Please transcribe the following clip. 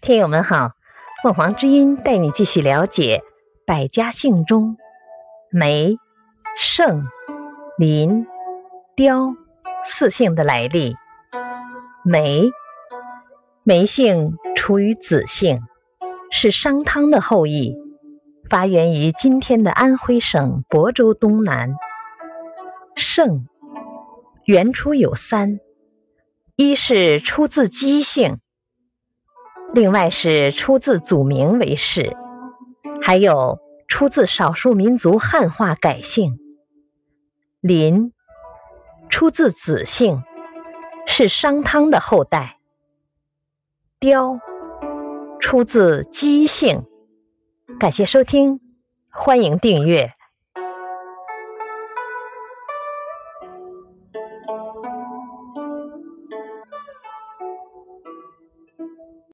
听友们好，凤凰之音带你继续了解百家姓中梅、盛、林、雕四姓的来历。梅，梅姓出于子姓，是商汤的后裔，发源于今天的安徽省亳州东南。盛，原出有三，一是出自姬姓。另外是出自祖名为氏，还有出自少数民族汉化改姓。林出自子姓，是商汤的后代。雕出自姬姓。感谢收听，欢迎订阅。